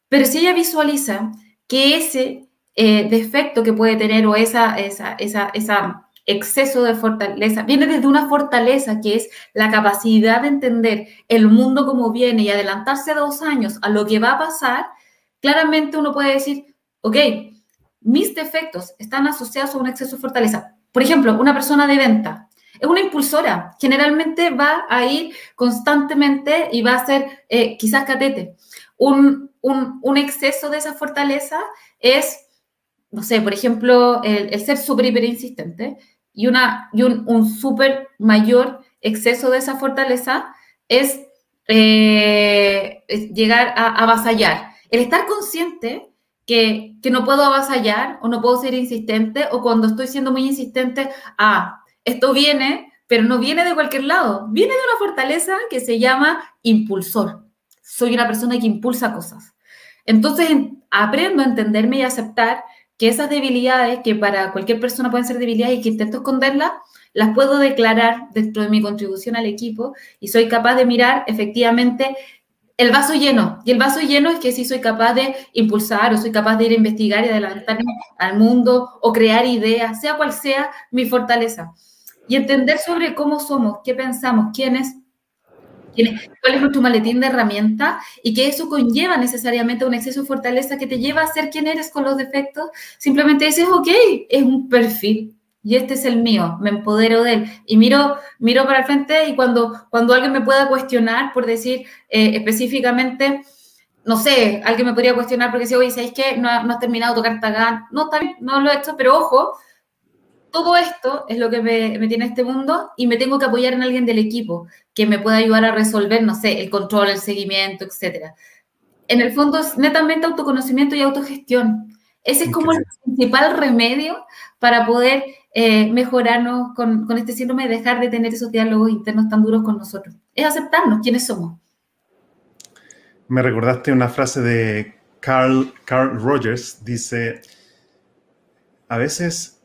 Pero si ella visualiza que ese eh, defecto que puede tener o esa, esa, esa, esa exceso de fortaleza viene desde una fortaleza que es la capacidad de entender el mundo como viene y adelantarse dos años a lo que va a pasar, claramente uno puede decir, ok, mis defectos están asociados a un exceso de fortaleza. Por ejemplo, una persona de venta es una impulsora. Generalmente va a ir constantemente y va a ser eh, quizás catete. Un, un, exceso de esa fortaleza es, no sé, por ejemplo, el, ser súper hiper insistente y, una, y un, un súper mayor exceso de esa fortaleza es, eh, llegar a, avasallar. El estar consciente que, que, no puedo avasallar o no puedo ser insistente o cuando estoy siendo muy insistente, ah, esto viene, pero no viene de cualquier lado, viene de una fortaleza que se llama impulsor soy una persona que impulsa cosas. Entonces aprendo a entenderme y aceptar que esas debilidades, que para cualquier persona pueden ser debilidades y que intento esconderlas, las puedo declarar dentro de mi contribución al equipo y soy capaz de mirar efectivamente el vaso lleno. Y el vaso lleno es que sí soy capaz de impulsar o soy capaz de ir a investigar y adelantarme al mundo o crear ideas, sea cual sea mi fortaleza. Y entender sobre cómo somos, qué pensamos, quiénes cuál es nuestro maletín de herramientas y que eso conlleva necesariamente un exceso de fortaleza que te lleva a ser quien eres con los defectos. Simplemente dices, ok, es un perfil y este es el mío, me empodero de él y miro, miro para el frente y cuando, cuando alguien me pueda cuestionar, por decir eh, específicamente, no sé, alguien me podría cuestionar porque si, oye, ¿sabes qué? No, no has terminado de tocar Tagán. No, está no lo he hecho, pero ojo, todo esto es lo que me, tiene este mundo y me tengo que apoyar en alguien del equipo que me pueda ayudar a resolver, no sé, el control, el seguimiento, etc. En el fondo es netamente autoconocimiento y autogestión. Ese es como el principal remedio para poder eh, mejorarnos con, con, este síndrome de dejar de tener esos diálogos internos tan duros con nosotros. Es aceptarnos quiénes somos. Me recordaste una frase de Carl, Carl Rogers, dice, a veces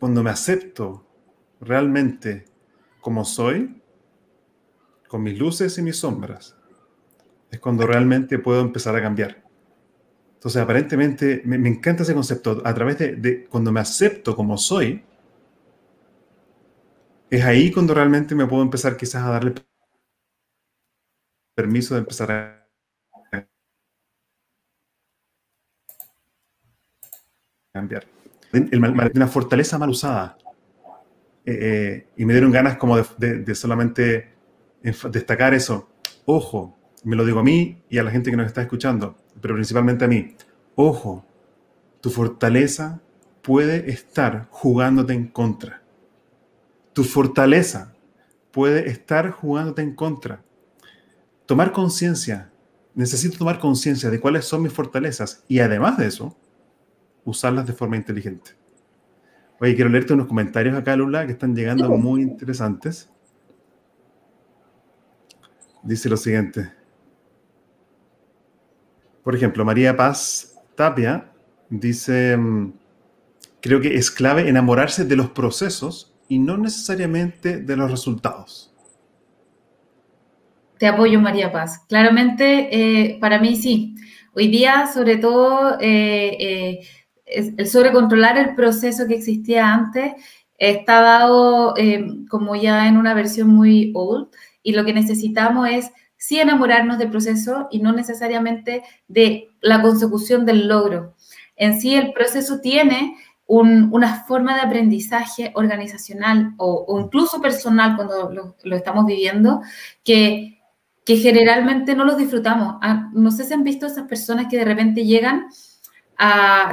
cuando me acepto realmente como soy, con mis luces y mis sombras, es cuando realmente puedo empezar a cambiar. Entonces, aparentemente, me, encanta ese concepto. A través de, cuando me acepto como soy, es ahí cuando realmente me puedo empezar quizás a darle permiso de empezar a cambiar el, una fortaleza mal usada. Eh, eh, y me dieron ganas como de, solamente destacar eso. Ojo, me lo digo a mí y a la gente que nos está escuchando, pero principalmente a mí. Ojo, tu fortaleza puede estar jugándote en contra. Tu fortaleza puede estar jugándote en contra. Tomar conciencia, necesito tomar conciencia de cuáles son mis fortalezas y además de eso, usarlas de forma inteligente. Oye, quiero leerte unos comentarios acá, Lula, que están llegando muy interesantes. Dice lo siguiente. Por ejemplo, María Paz Tapia dice, mm, creo que es clave enamorarse de los procesos y no necesariamente de los resultados. Te apoyo, María Paz. Claramente, eh, para mí sí. Hoy día, sobre todo, eh, eh, el sobrecontrolar el proceso que existía antes está dado eh, como ya en una versión muy old y lo que necesitamos es sí enamorarnos del proceso y no necesariamente de la consecución del logro. En sí el proceso tiene una forma de aprendizaje organizacional o, incluso personal cuando lo, estamos viviendo que, que generalmente no los disfrutamos. Ah, no sé si han visto esas personas que de repente llegan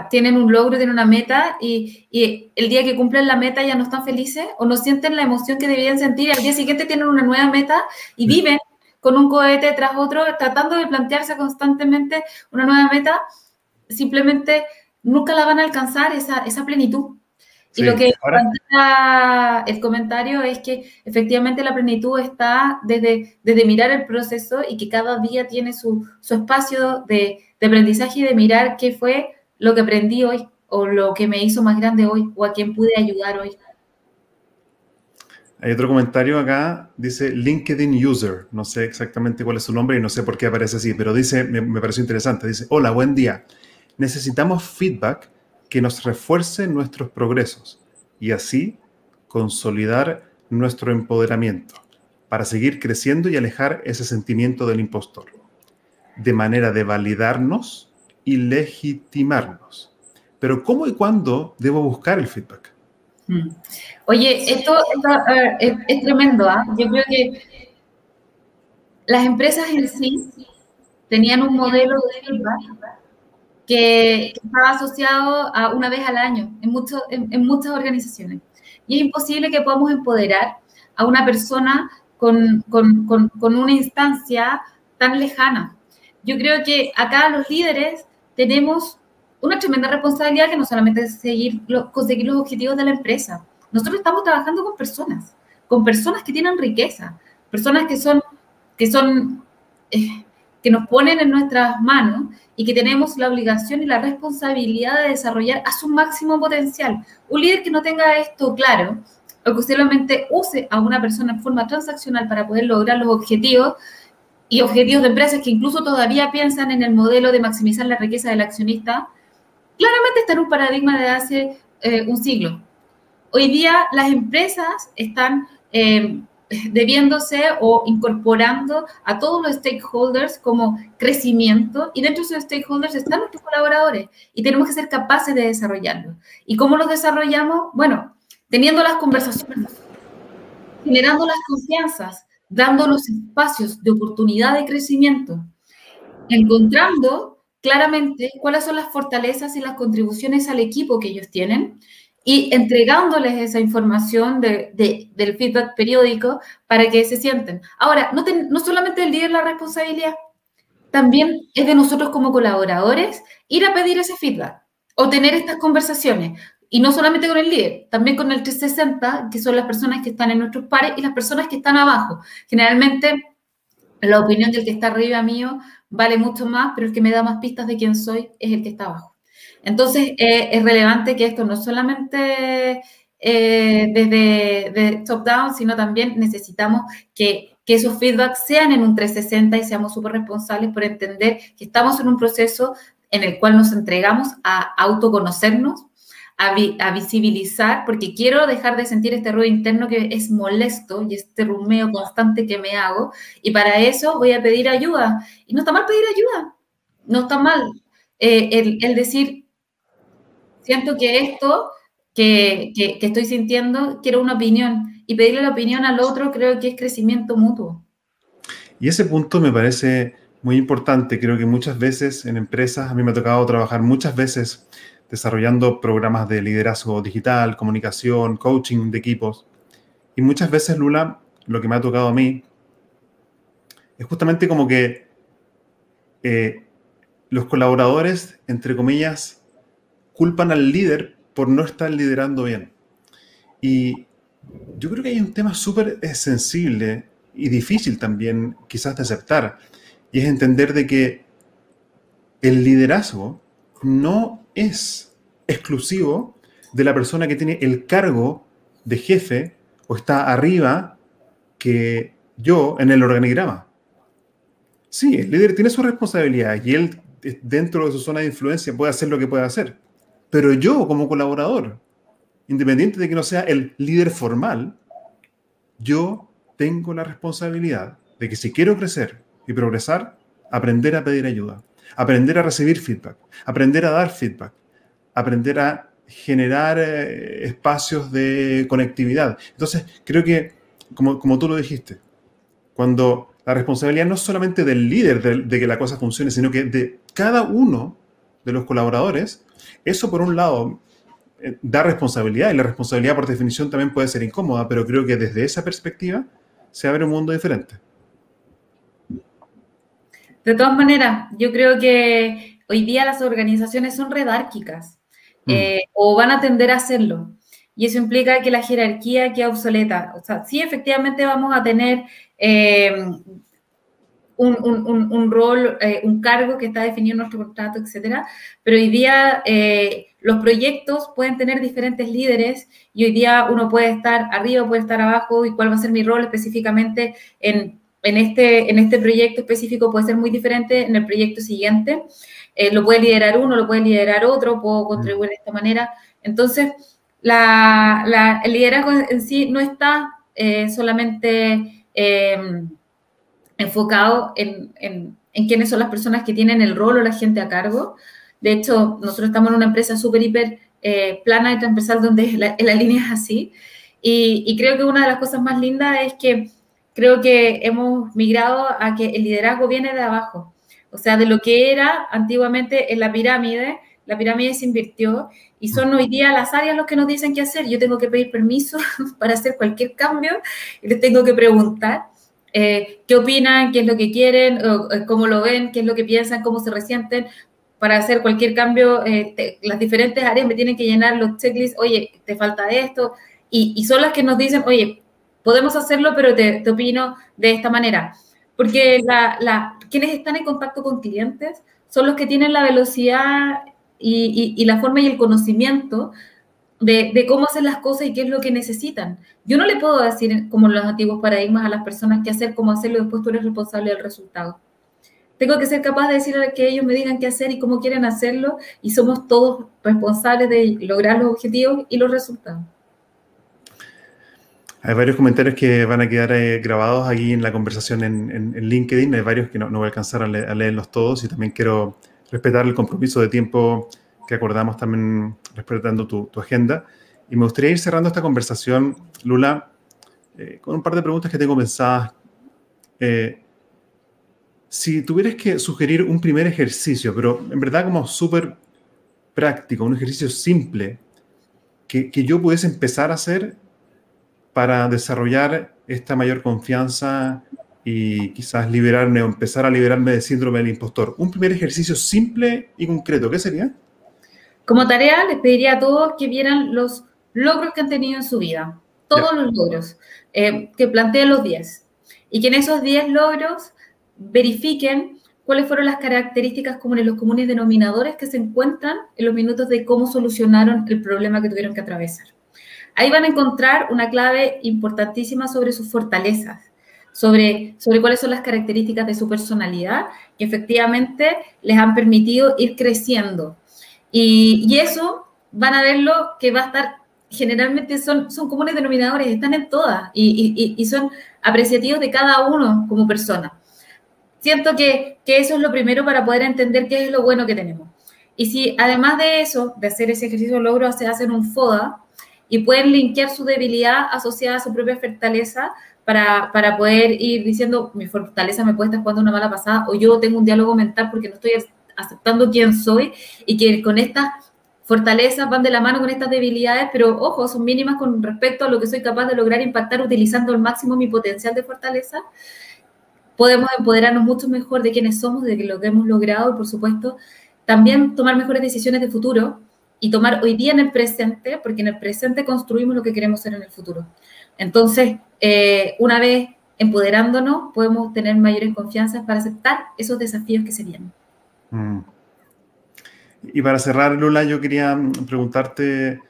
tienen un logro, tienen una meta y, y, el día que cumplen la meta ya no están felices o no sienten la emoción que debían sentir. Al día siguiente tienen una nueva meta y viven con un cohete tras otro, tratando de plantearse constantemente una nueva meta. Simplemente nunca la van a alcanzar esa, esa plenitud. Y lo que el comentario es que efectivamente la plenitud está desde, desde mirar el proceso y que cada día tiene su, su espacio de, de, aprendizaje y de mirar qué fue lo que aprendí hoy o lo que me hizo más grande hoy o a quién pude ayudar hoy. Hay otro comentario acá, dice LinkedIn User, no sé exactamente cuál es su nombre y no sé por qué aparece así, pero dice, me, me pareció interesante, dice, hola, buen día, necesitamos feedback que nos refuerce nuestros progresos y así consolidar nuestro empoderamiento para seguir creciendo y alejar ese sentimiento del impostor, de manera de validarnos y legitimarnos. Pero ¿cómo y cuándo debo buscar el feedback? Hmm. Oye, esto, es, tremendo. ¿ah? Yo creo que las empresas en sí tenían un modelo de feedback que, estaba asociado a una vez al año en, en, muchas organizaciones. Y es imposible que podamos empoderar a una persona con, con, con, una instancia tan lejana. Yo creo que acá los líderes tenemos una tremenda responsabilidad que no solamente es seguir, conseguir los objetivos de la empresa. Nosotros estamos trabajando con personas, con personas que tienen riqueza, personas que son, que son eh, que nos ponen en nuestras manos y que tenemos la obligación y la responsabilidad de desarrollar a su máximo potencial. Un líder que no tenga esto claro, o que solamente use a una persona en forma transaccional para poder lograr los objetivos, y objetivos de empresas que incluso todavía piensan en el modelo de maximizar la riqueza del accionista, claramente está en un paradigma de hace eh, un siglo. Hoy día las empresas están eh, debiéndose o incorporando a todos los stakeholders como crecimiento y dentro de esos stakeholders están nuestros colaboradores y tenemos que ser capaces de desarrollarlo. ¿Y cómo los desarrollamos? Bueno, teniendo las conversaciones, generando las confianzas, dando los espacios de oportunidad de crecimiento, encontrando claramente cuáles son las fortalezas y las contribuciones al equipo que ellos tienen y entregándoles esa información de, del feedback periódico para que se sienten. Ahora, no, no solamente el líder la responsabilidad, también es de nosotros como colaboradores ir a pedir ese feedback o tener estas conversaciones. Y no solamente con el líder, también con el 360, que son las personas que están en nuestros pares y las personas que están abajo. Generalmente, la opinión del que está arriba mío vale mucho más, pero el que me da más pistas de quién soy es el que está abajo. Entonces, eh, es relevante que esto no solamente eh, desde top-down, sino también necesitamos que, esos feedbacks sean en un 360 y seamos súper responsables por entender que estamos en un proceso en el cual nos entregamos a autoconocernos, a, a, visibilizar, porque quiero dejar de sentir este ruido interno que es molesto y este rumeo constante que me hago, y para eso voy a pedir ayuda. Y no está mal pedir ayuda, no está mal eh, el, el, decir, siento que esto que, que, estoy sintiendo, quiero una opinión. Y pedirle la opinión al otro creo que es crecimiento mutuo. Y ese punto me parece muy importante. Creo que muchas veces en empresas, a mí me ha tocado trabajar muchas veces desarrollando programas de liderazgo digital, comunicación, coaching de equipos. Y muchas veces, Lula, lo que me ha tocado a mí es justamente como que eh, los colaboradores, entre comillas, culpan al líder por no estar liderando bien. Y yo creo que hay un tema súper sensible y difícil también quizás de aceptar, y es entender de que el liderazgo no es exclusivo de la persona que tiene el cargo de jefe o está arriba que yo en el organigrama. Sí, el líder tiene su responsabilidad y él dentro de su zona de influencia puede hacer lo que puede hacer. Pero yo como colaborador, independiente de que no sea el líder formal, yo tengo la responsabilidad de que si quiero crecer y progresar, aprender a pedir ayuda, aprender a recibir feedback, aprender a dar feedback, aprender a generar eh, espacios de conectividad. Entonces, creo que, como, como, tú lo dijiste, cuando la responsabilidad no es solamente del líder de que la cosa funcione, sino que de cada uno de los colaboradores, eso por un lado eh, da responsabilidad y la responsabilidad por definición también puede ser incómoda, pero creo que desde esa perspectiva se abre un mundo diferente. De todas maneras, yo creo que hoy día las organizaciones son redárquicas. mm. eh, o van a tender a hacerlo. Y eso implica que la jerarquía queda obsoleta. O sea, sí, efectivamente vamos a tener eh, un, rol, eh, un cargo que está definido en nuestro contrato, etcétera, pero hoy día los proyectos pueden tener diferentes líderes y hoy día uno puede estar arriba, puede estar abajo y cuál va a ser mi rol específicamente en, este, en este proyecto específico puede ser muy diferente en el proyecto siguiente. Eh, lo puede liderar uno, lo puede liderar otro, puedo contribuir de esta manera. Entonces, la, el liderazgo en sí no está eh, solamente em, enfocado en, en, en quiénes son las personas que tienen el rol o la gente a cargo, de hecho, nosotros estamos en una empresa súper, hiper eh, plana y transversal donde la, la línea es así. Y, creo que una de las cosas más lindas es que creo que hemos migrado a que el liderazgo viene de abajo. O sea, de lo que era antiguamente en la pirámide, la pirámide se invirtió y son hoy día las áreas los que nos dicen qué hacer. Yo tengo que pedir permiso para hacer cualquier cambio y les tengo que preguntar eh, qué opinan, qué es lo que quieren, cómo lo ven, qué es lo que piensan, cómo se resienten, para hacer cualquier cambio, eh, las diferentes áreas me tienen que llenar los checklists, oye, te falta esto, y, son las que nos dicen, oye, podemos hacerlo, pero te, opino de esta manera. Porque quienes están en contacto con clientes son los que tienen la velocidad y, la forma y el conocimiento de, cómo hacer las cosas y qué es lo que necesitan. Yo no le puedo decir, como en los antiguos paradigmas, a las personas qué hacer, cómo hacerlo, después tú eres responsable del resultado. Tengo que ser capaz de decirle que ellos me digan qué hacer y cómo quieren hacerlo y somos todos responsables de lograr los objetivos y los resultados. Hay varios comentarios que van a quedar eh, grabados aquí en la conversación en, LinkedIn. Hay varios que no, voy a alcanzar a, leerlos todos y también quiero respetar el compromiso de tiempo que acordamos también respetando tu, agenda. Y me gustaría ir cerrando esta conversación, Lula, eh, con un par de preguntas que tengo pensadas. Eh, si tuvieras que sugerir un primer ejercicio, pero en verdad como súper práctico, un ejercicio simple, que, yo pudiese empezar a hacer para desarrollar esta mayor confianza y quizás liberarme o empezar a liberarme del síndrome del impostor. Un primer ejercicio simple y concreto, ¿qué sería? Como tarea, les pediría a todos que vieran los logros que han tenido en su vida, todos los logros, eh, que planteen los 10. Y que en esos 10 logros verifiquen cuáles fueron las características comunes, los comunes denominadores que se encuentran en los minutos de cómo solucionaron el problema que tuvieron que atravesar. Ahí van a encontrar una clave importantísima sobre sus fortalezas, sobre, sobre cuáles son las características de su personalidad que efectivamente les han permitido ir creciendo. Y, eso van a verlo que va a estar, generalmente son, son comunes denominadores, están en todas y, y son apreciativos de cada uno como persona siento que, eso es lo primero para poder entender qué es lo bueno que tenemos. Y si además de eso, de hacer ese ejercicio logro, se hacen un FODA y pueden linkear su debilidad asociada a su propia fortaleza para, para poder ir diciendo, mi fortaleza me puede estar jugando una mala pasada o yo tengo un diálogo mental porque no estoy aceptando quién soy y que con estas fortalezas van de la mano con estas debilidades, pero ojo, son mínimas con respecto a lo que soy capaz de lograr impactar utilizando al máximo mi potencial de fortaleza. Podemos empoderarnos mucho mejor de quiénes somos, de lo que hemos logrado y, por supuesto, también tomar mejores decisiones de futuro y tomar hoy día en el presente, porque en el presente construimos lo que queremos ser en el futuro. Entonces, eh, una vez empoderándonos, podemos tener mayores confianzas para aceptar esos desafíos que se vienen. Mm. Y para cerrar, Lula, yo quería mm, preguntarte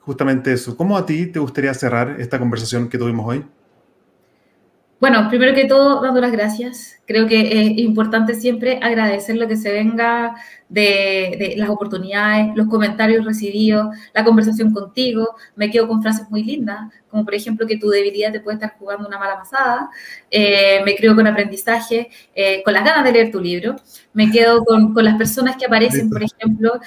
justamente eso. ¿Cómo a ti te gustaría cerrar esta conversación que tuvimos hoy? Bueno, primero que todo, dando las gracias. Creo que es importante siempre agradecer lo que se venga de, las oportunidades, los comentarios recibidos, la conversación contigo. Me quedo con frases muy lindas, como por ejemplo que tu debilidad te puede estar jugando una mala pasada. Eh, me creo con aprendizaje, eh, con las ganas de leer tu libro. Me quedo con, con las personas que aparecen, por ejemplo,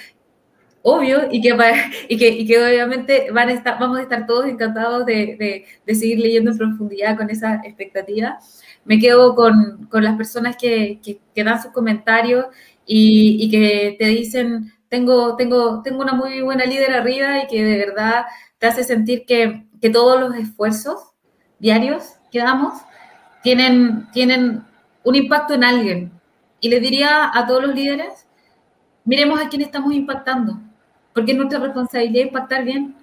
obvio y que, y que, obviamente van a estar, vamos a estar todos encantados de, de, seguir leyendo en profundidad con esa expectativa. Me quedo con, con las personas que, que, dan sus comentarios y, y, que te dicen, tengo, tengo, tengo una muy buena líder arriba y que de verdad te hace sentir que, que todos los esfuerzos diarios que damos tienen, tienen un impacto en alguien. Y le diría a todos los líderes, miremos a quién estamos impactando porque es nuestra responsabilidad impactar bien.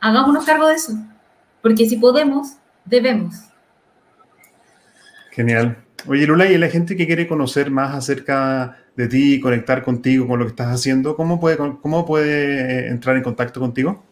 Hagámonos cargo de eso, porque si podemos, debemos. Genial. Oye, Lula, y la gente que quiere conocer más acerca de ti y conectar contigo con lo que estás haciendo, ¿cómo puede, cómo puede entrar en contacto contigo?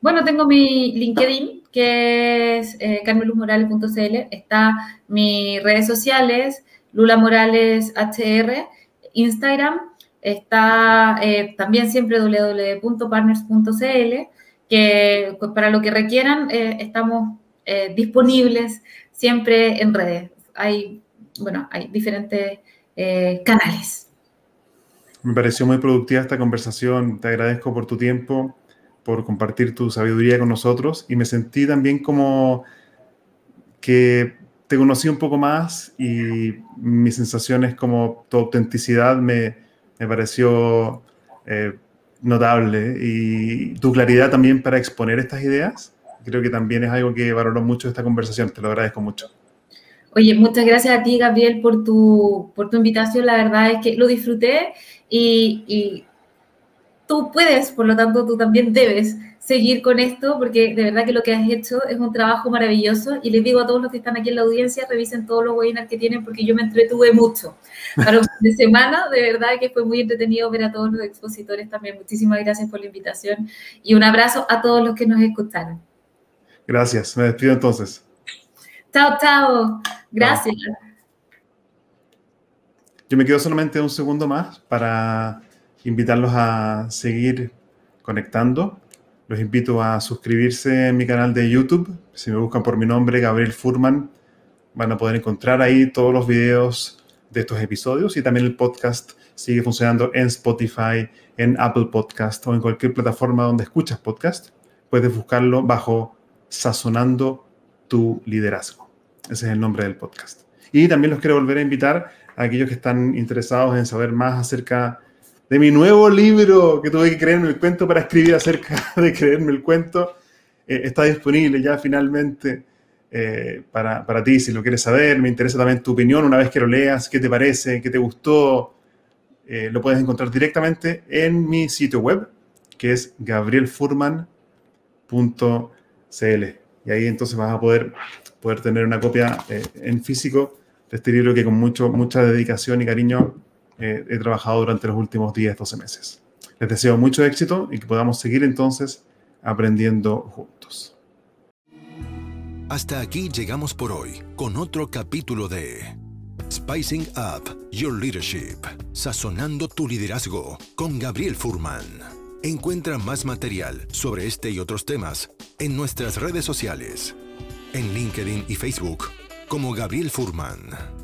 Bueno, tengo mi LinkedIn, que es eh, carmeluzmorales.cl. Está mis redes sociales, Lula Morales HR, Instagram. Está eh, también siempre www.partners.cl, que pues, para lo que requieran eh, estamos eh, disponibles siempre en redes. Hay, bueno, hay diferentes canales. Me pareció muy productiva esta conversación. Te agradezco por tu tiempo por compartir tu sabiduría con nosotros y me sentí también como que te conocí un poco más y mis sensaciones como tu autenticidad me, me pareció eh, notable y tu claridad también para exponer estas ideas. Creo que también es algo que valoro mucho esta conversación, te lo agradezco mucho. Oye, muchas gracias a ti, Gabriel, por tu, por tu invitación. La verdad es que lo disfruté y tú puedes, por lo tanto, tú también debes seguir con esto, porque de verdad que lo que has hecho es un trabajo maravilloso. Y les digo a todos los que están aquí en la audiencia, revisen todos los webinars que tienen, porque yo me entretuve mucho. Para un de semana, de verdad que fue muy entretenido ver a todos los expositores también. Muchísimas gracias por la invitación y un abrazo a todos los que nos escucharon. Gracias, me despido entonces. Chao, chao. Gracias. Yo me quedo solamente un segundo más para invitarlos a seguir conectando. Los invito a suscribirse en mi canal de YouTube. Si me buscan por mi nombre, Gabriel Furman, van a poder encontrar ahí todos los videos de estos episodios y también el podcast sigue funcionando en Spotify, en Apple Podcast o en cualquier plataforma donde escuchas podcast. Puedes buscarlo bajo Sazonando tu liderazgo. Ese es el nombre del podcast. Y también los quiero volver a invitar a aquellos que están interesados en saber más acerca de mi nuevo libro que tuve que creerme el cuento para escribir acerca de creerme el cuento. Eh, está disponible ya finalmente eh, para, para, ti, si lo quieres saber. Me interesa también tu opinión una vez que lo leas, qué te parece, qué te gustó. Eh, lo puedes encontrar directamente en mi sitio web, que es gabrielfurman.cl. Y ahí entonces vas a poder, poder tener una copia en físico de este libro que con mucho, mucha dedicación y cariño eh, he trabajado durante los últimos 10, 12 meses. Les deseo mucho éxito y que podamos seguir entonces aprendiendo juntos. Hasta aquí llegamos por hoy con otro capítulo de Spicing Up Your Leadership, sazonando tu liderazgo con Gabriel Furman. Encuentra más material sobre este y otros temas en nuestras redes sociales, en LinkedIn y Facebook como Gabriel Furman.